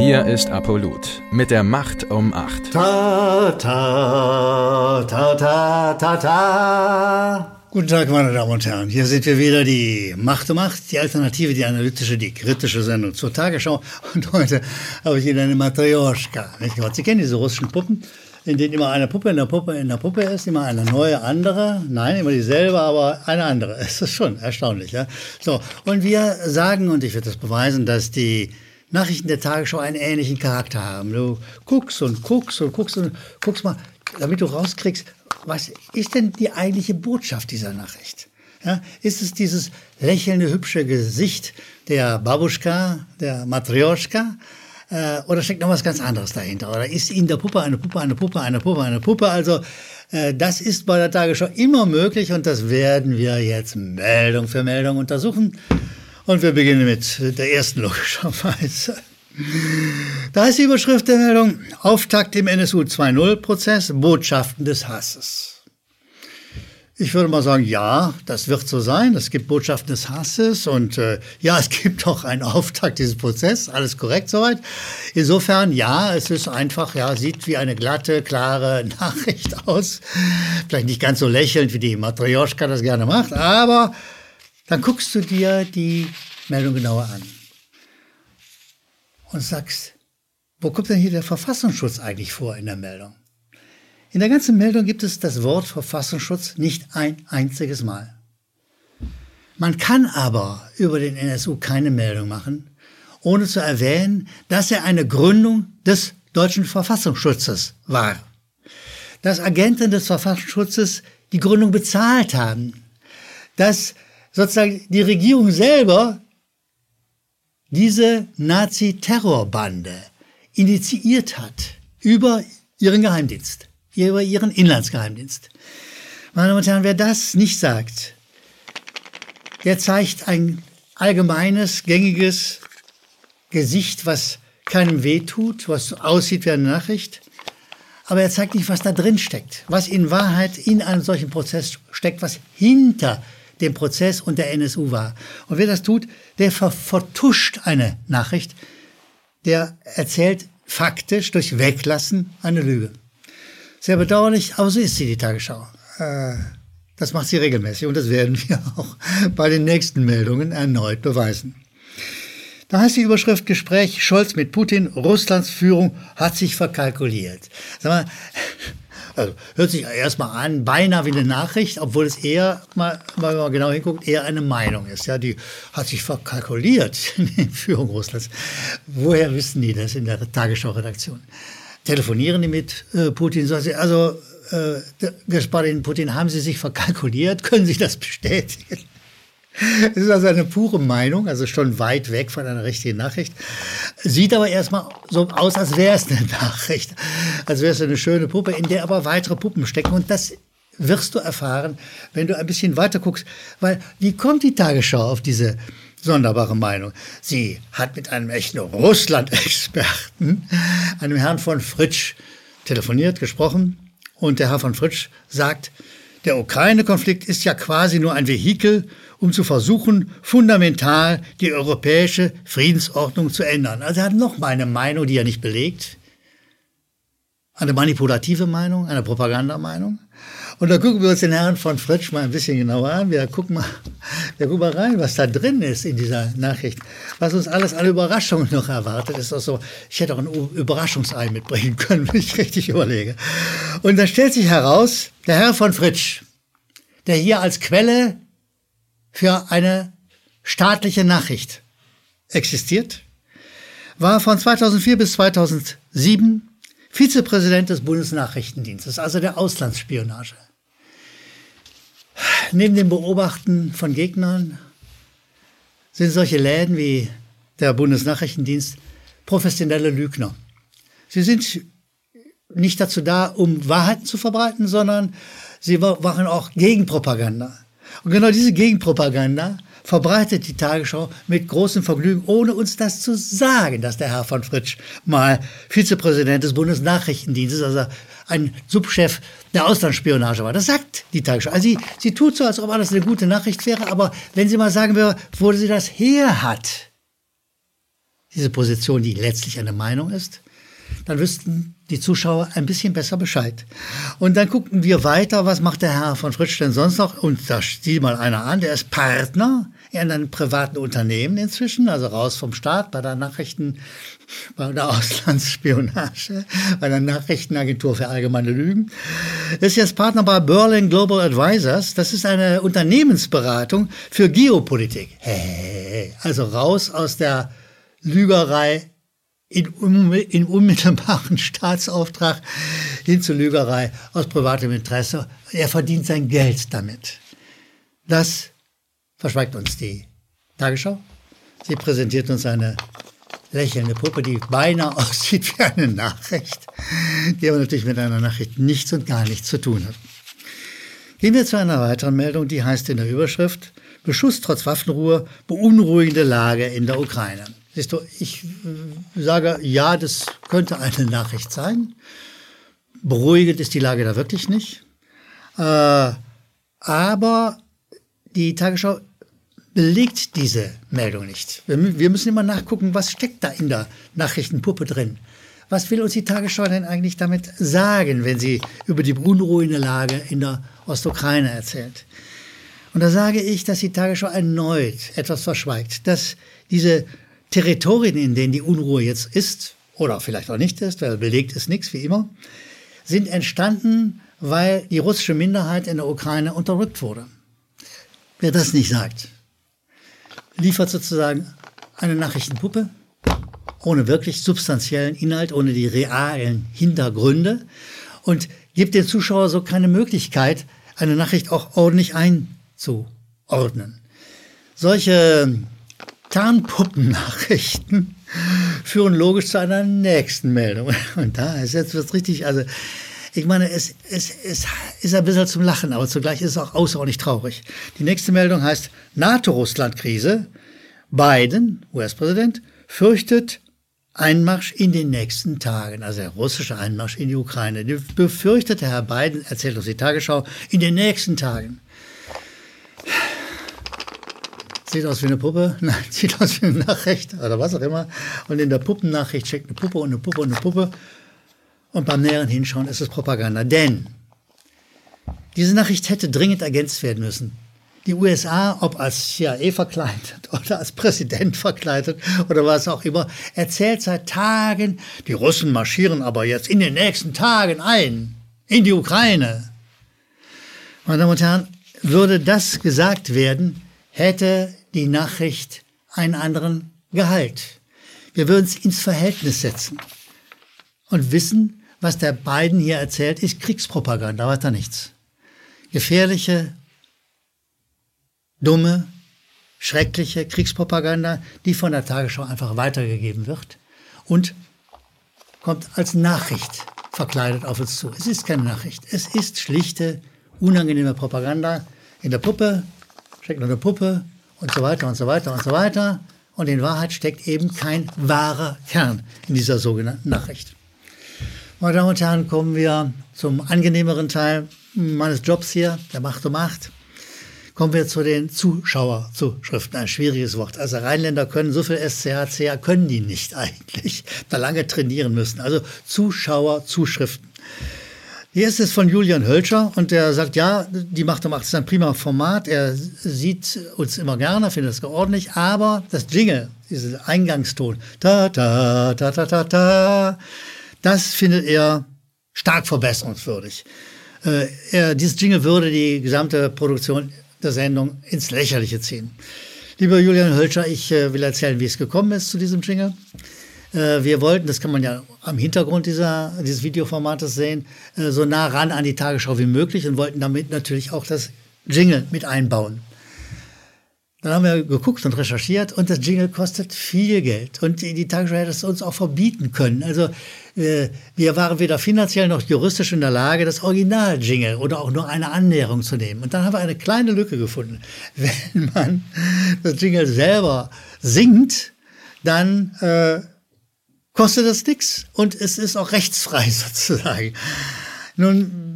Hier ist Apollut mit der Macht um 8. Ta, ta, ta, ta, ta, ta. Guten Tag, meine Damen und Herren. Hier sind wir wieder, die Macht um Macht, die Alternative, die analytische, die kritische Sendung zur Tagesschau. Und heute habe ich Ihnen eine Matryoshka. Sie kennen diese russischen Puppen, in denen immer eine Puppe in der Puppe in der Puppe ist, immer eine neue andere. Nein, immer dieselbe, aber eine andere. Es ist schon erstaunlich. Ja? So, und wir sagen, und ich werde das beweisen, dass die Nachrichten der Tagesschau einen ähnlichen Charakter haben. Du guckst und guckst und guckst und guckst mal, damit du rauskriegst, was ist denn die eigentliche Botschaft dieser Nachricht? Ja, ist es dieses lächelnde, hübsche Gesicht der Babuschka, der Matryoshka? Äh, oder steckt noch was ganz anderes dahinter? Oder ist in der Puppe eine Puppe, eine Puppe, eine Puppe, eine Puppe? Also äh, das ist bei der Tagesschau immer möglich und das werden wir jetzt Meldung für Meldung untersuchen. Und wir beginnen mit der ersten logischerweise. Da ist die Überschrift der Meldung Auftakt im NSU 2.0-Prozess, Botschaften des Hasses. Ich würde mal sagen, ja, das wird so sein. Es gibt Botschaften des Hasses und äh, ja, es gibt auch einen Auftakt dieses Prozesses. Alles korrekt soweit. Insofern, ja, es ist einfach, ja, sieht wie eine glatte, klare Nachricht aus. Vielleicht nicht ganz so lächelnd, wie die Matryoshka das gerne macht, aber dann guckst du dir die Meldung genauer an und sagst, wo kommt denn hier der Verfassungsschutz eigentlich vor in der Meldung? In der ganzen Meldung gibt es das Wort Verfassungsschutz nicht ein einziges Mal. Man kann aber über den NSU keine Meldung machen, ohne zu erwähnen, dass er eine Gründung des deutschen Verfassungsschutzes war. Dass Agenten des Verfassungsschutzes die Gründung bezahlt haben. Dass sozusagen die Regierung selber diese Nazi-Terrorbande initiiert hat über ihren Geheimdienst, über ihren Inlandsgeheimdienst. Meine Damen und Herren, wer das nicht sagt, der zeigt ein allgemeines, gängiges Gesicht, was keinem wehtut, was aussieht wie eine Nachricht, aber er zeigt nicht, was da drin steckt, was in Wahrheit in einem solchen Prozess steckt, was hinter dem Prozess und der NSU war. Und wer das tut, der ver vertuscht eine Nachricht, der erzählt faktisch durch Weglassen eine Lüge. Sehr bedauerlich, aber so ist sie, die Tagesschau. Äh, das macht sie regelmäßig und das werden wir auch bei den nächsten Meldungen erneut beweisen. Da heißt die Überschrift Gespräch Scholz mit Putin, Russlands Führung hat sich verkalkuliert. Sag mal, also hört sich erstmal an, beinahe wie eine Nachricht, obwohl es eher, mal, wenn man genau hinguckt, eher eine Meinung ist. Ja, die hat sich verkalkuliert in der Führung Russlands. Woher wissen die das in der Tagesschau-Redaktion? Telefonieren die mit äh, Putin? Also, äh, Gasparin Putin, haben Sie sich verkalkuliert? Können Sie das bestätigen? Es ist also eine pure Meinung, also schon weit weg von einer richtigen Nachricht. Sieht aber erstmal so aus, als wäre es eine Nachricht. Als wäre es eine schöne Puppe, in der aber weitere Puppen stecken. Und das wirst du erfahren, wenn du ein bisschen weiter guckst. Weil wie kommt die Tagesschau auf diese sonderbare Meinung? Sie hat mit einem echten Russland-Experten, einem Herrn von Fritsch, telefoniert, gesprochen. Und der Herr von Fritsch sagt, der Ukraine-Konflikt ist ja quasi nur ein Vehikel, um zu versuchen, fundamental die europäische Friedensordnung zu ändern. Also er hat noch mal eine Meinung, die er nicht belegt. Eine manipulative Meinung, eine Propagandameinung. Und da gucken wir uns den Herrn von Fritsch mal ein bisschen genauer an. Wir gucken mal, wir gucken mal rein, was da drin ist in dieser Nachricht. Was uns alles an Überraschungen noch erwartet, ist auch so, ich hätte auch ein Überraschungsei mitbringen können, wenn ich richtig überlege. Und da stellt sich heraus, der Herr von Fritsch, der hier als Quelle für eine staatliche Nachricht existiert, war von 2004 bis 2007 Vizepräsident des Bundesnachrichtendienstes, also der Auslandsspionage. Neben dem Beobachten von Gegnern sind solche Läden wie der Bundesnachrichtendienst professionelle Lügner. Sie sind nicht dazu da, um Wahrheiten zu verbreiten, sondern sie machen auch Gegenpropaganda. Und genau diese Gegenpropaganda verbreitet die Tagesschau mit großem Vergnügen, ohne uns das zu sagen, dass der Herr von Fritsch mal Vizepräsident des Bundesnachrichtendienstes, also ein Subchef der Auslandsspionage war. Das sagt die Tagesschau. Also sie, sie tut so, als ob alles eine gute Nachricht wäre, aber wenn sie mal sagen würde, wo sie das her hat, diese Position, die letztlich eine Meinung ist, dann wüssten die Zuschauer ein bisschen besser Bescheid. Und dann guckten wir weiter, was macht der Herr von Fritsch denn sonst noch? Und da steht mal einer an, der ist Partner in einem privaten Unternehmen inzwischen, also raus vom Staat bei der Nachrichten, bei der Auslandsspionage, bei der Nachrichtenagentur für allgemeine Lügen. Ist jetzt Partner bei Berlin Global Advisors. Das ist eine Unternehmensberatung für Geopolitik. Hey, also raus aus der Lügerei in, in unmittelbaren Staatsauftrag hin zur Lügerei aus privatem Interesse. Er verdient sein Geld damit. Das verschweigt uns die Tagesschau. Sie präsentiert uns eine lächelnde Puppe, die beinahe aussieht wie eine Nachricht, die aber natürlich mit einer Nachricht nichts und gar nichts zu tun hat. Gehen wir zu einer weiteren Meldung, die heißt in der Überschrift Beschuss trotz Waffenruhe, beunruhigende Lage in der Ukraine. Siehst du, ich äh, sage, ja, das könnte eine Nachricht sein. Beruhigend ist die Lage da wirklich nicht. Äh, aber die Tagesschau belegt diese Meldung nicht. Wir, wir müssen immer nachgucken, was steckt da in der Nachrichtenpuppe drin. Was will uns die Tagesschau denn eigentlich damit sagen, wenn sie über die unruhige Lage in der Ostukraine erzählt? Und da sage ich, dass die Tagesschau erneut etwas verschweigt, dass diese Territorien, in denen die Unruhe jetzt ist, oder vielleicht auch nicht ist, weil belegt ist nichts, wie immer, sind entstanden, weil die russische Minderheit in der Ukraine unterdrückt wurde. Wer das nicht sagt, liefert sozusagen eine Nachrichtenpuppe ohne wirklich substanziellen Inhalt, ohne die realen Hintergründe und gibt den Zuschauer so keine Möglichkeit, eine Nachricht auch ordentlich einzuordnen. Solche Tarnpuppennachrichten führen logisch zu einer nächsten Meldung. Und da ist jetzt was richtig, also ich meine, es, es, es ist ein bisschen zum Lachen, aber zugleich ist es auch außerordentlich traurig. Die nächste Meldung heißt NATO-Russland-Krise. Biden, US-Präsident, fürchtet Einmarsch in den nächsten Tagen, also der russische Einmarsch in die Ukraine. Die befürchtete Herr Biden, erzählt uns die Tagesschau, in den nächsten Tagen. Sieht aus wie eine Puppe, nein, sieht aus wie eine Nachricht oder was auch immer. Und in der Puppennachricht steckt eine Puppe und eine Puppe und eine Puppe. Und beim näheren Hinschauen ist es Propaganda. Denn diese Nachricht hätte dringend ergänzt werden müssen. Die USA, ob als CIA verkleidet oder als Präsident verkleidet oder was auch immer, erzählt seit Tagen, die Russen marschieren aber jetzt in den nächsten Tagen ein in die Ukraine. Meine Damen und Herren, würde das gesagt werden, hätte die Nachricht einen anderen Gehalt. Wir würden es ins Verhältnis setzen und wissen, was der Biden hier erzählt, ist Kriegspropaganda, weiter nichts. Gefährliche, dumme, schreckliche Kriegspropaganda, die von der Tagesschau einfach weitergegeben wird und kommt als Nachricht verkleidet auf uns zu. Es ist keine Nachricht. Es ist schlichte, unangenehme Propaganda. In der Puppe steckt eine Puppe und so weiter und so weiter und so weiter. Und in Wahrheit steckt eben kein wahrer Kern in dieser sogenannten Nachricht. Meine Damen und Herren, kommen wir zum angenehmeren Teil meines Jobs hier, der Macht um Macht. Kommen wir zu den Zuschauerzuschriften. Ein schwieriges Wort. Also Rheinländer können so viel SCH, können die nicht eigentlich. Da lange trainieren müssen. Also Zuschauerzuschriften. Hier ist es von Julian Hölscher und der sagt, ja, die Macht um Macht ist ein prima Format. Er sieht uns immer gerne, findet es ordentlich, aber das Jingle, dieser Eingangston, ta, ta, ta, ta, ta, ta, das findet er stark verbesserungswürdig. Äh, er, dieses Jingle würde die gesamte Produktion der Sendung ins Lächerliche ziehen. Lieber Julian Hölscher, ich äh, will erzählen, wie es gekommen ist zu diesem Jingle. Äh, wir wollten, das kann man ja am Hintergrund dieser, dieses Videoformates sehen, äh, so nah ran an die Tagesschau wie möglich und wollten damit natürlich auch das Jingle mit einbauen. Dann haben wir geguckt und recherchiert und das Jingle kostet viel Geld. Und die, die Tagesschau hätte es uns auch verbieten können. Also äh, wir waren weder finanziell noch juristisch in der Lage, das Original-Jingle oder auch nur eine Annäherung zu nehmen. Und dann haben wir eine kleine Lücke gefunden. Wenn man das Jingle selber singt, dann äh, kostet das nichts und es ist auch rechtsfrei sozusagen. Nun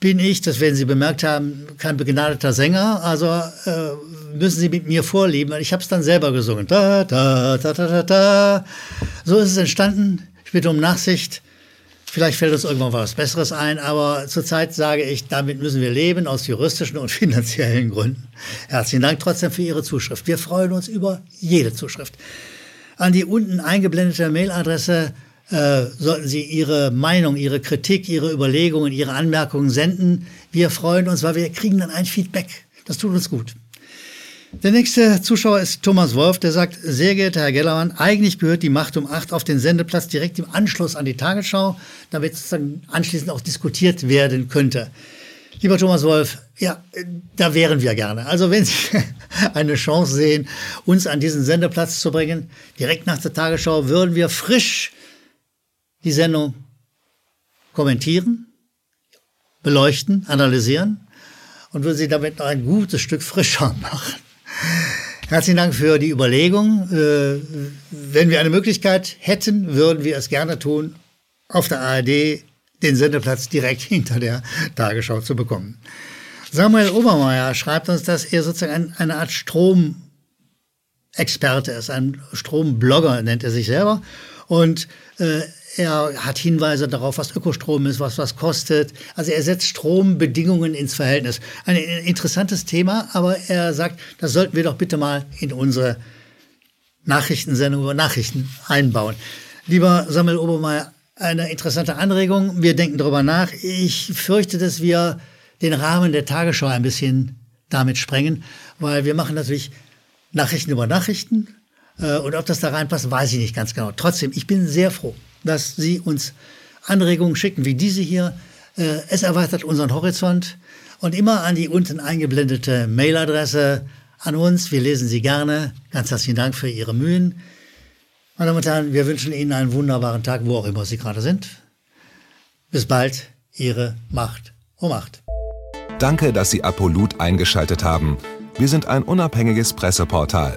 bin ich, das werden Sie bemerkt haben, kein begnadeter Sänger. Also äh, müssen Sie mit mir vorlieben. Ich habe es dann selber gesungen. Da, da, da, da, da, da. So ist es entstanden. Ich bitte um Nachsicht. Vielleicht fällt uns irgendwann was Besseres ein, aber zurzeit sage ich, damit müssen wir leben, aus juristischen und finanziellen Gründen. Herzlichen Dank trotzdem für Ihre Zuschrift. Wir freuen uns über jede Zuschrift. An die unten eingeblendete Mailadresse äh, sollten Sie Ihre Meinung, Ihre Kritik, Ihre Überlegungen, Ihre Anmerkungen senden. Wir freuen uns, weil wir kriegen dann ein Feedback. Das tut uns gut. Der nächste Zuschauer ist Thomas Wolf, der sagt, sehr geehrter Herr Gellermann, eigentlich gehört die Macht um acht auf den Sendeplatz direkt im Anschluss an die Tagesschau, damit sozusagen anschließend auch diskutiert werden könnte. Lieber Thomas Wolf, ja, da wären wir gerne. Also wenn Sie eine Chance sehen, uns an diesen Sendeplatz zu bringen, direkt nach der Tagesschau, würden wir frisch die Sendung kommentieren, beleuchten, analysieren und würden sie damit noch ein gutes Stück frischer machen. Herzlichen Dank für die Überlegung. Äh, wenn wir eine Möglichkeit hätten, würden wir es gerne tun, auf der ARD den Sendeplatz direkt hinter der Tagesschau zu bekommen. Samuel Obermeier schreibt uns, dass er sozusagen eine Art Stromexperte ist, ein Stromblogger nennt er sich selber. Und äh, er hat Hinweise darauf, was Ökostrom ist, was was kostet. Also er setzt Strombedingungen ins Verhältnis. Ein interessantes Thema, aber er sagt, das sollten wir doch bitte mal in unsere Nachrichtensendung über Nachrichten einbauen. Lieber Samuel Obermeier, eine interessante Anregung. Wir denken darüber nach. Ich fürchte, dass wir den Rahmen der Tagesschau ein bisschen damit sprengen, weil wir machen natürlich Nachrichten über Nachrichten. Äh, und ob das da reinpasst, weiß ich nicht ganz genau. Trotzdem, ich bin sehr froh, dass Sie uns Anregungen schicken, wie diese hier. Äh, es erweitert unseren Horizont und immer an die unten eingeblendete Mailadresse an uns. Wir lesen sie gerne. Ganz herzlichen Dank für Ihre Mühen. Meine Damen und Herren, wir wünschen Ihnen einen wunderbaren Tag, wo auch immer Sie gerade sind. Bis bald, Ihre Macht um Macht. Danke, dass Sie Apolut eingeschaltet haben. Wir sind ein unabhängiges Presseportal.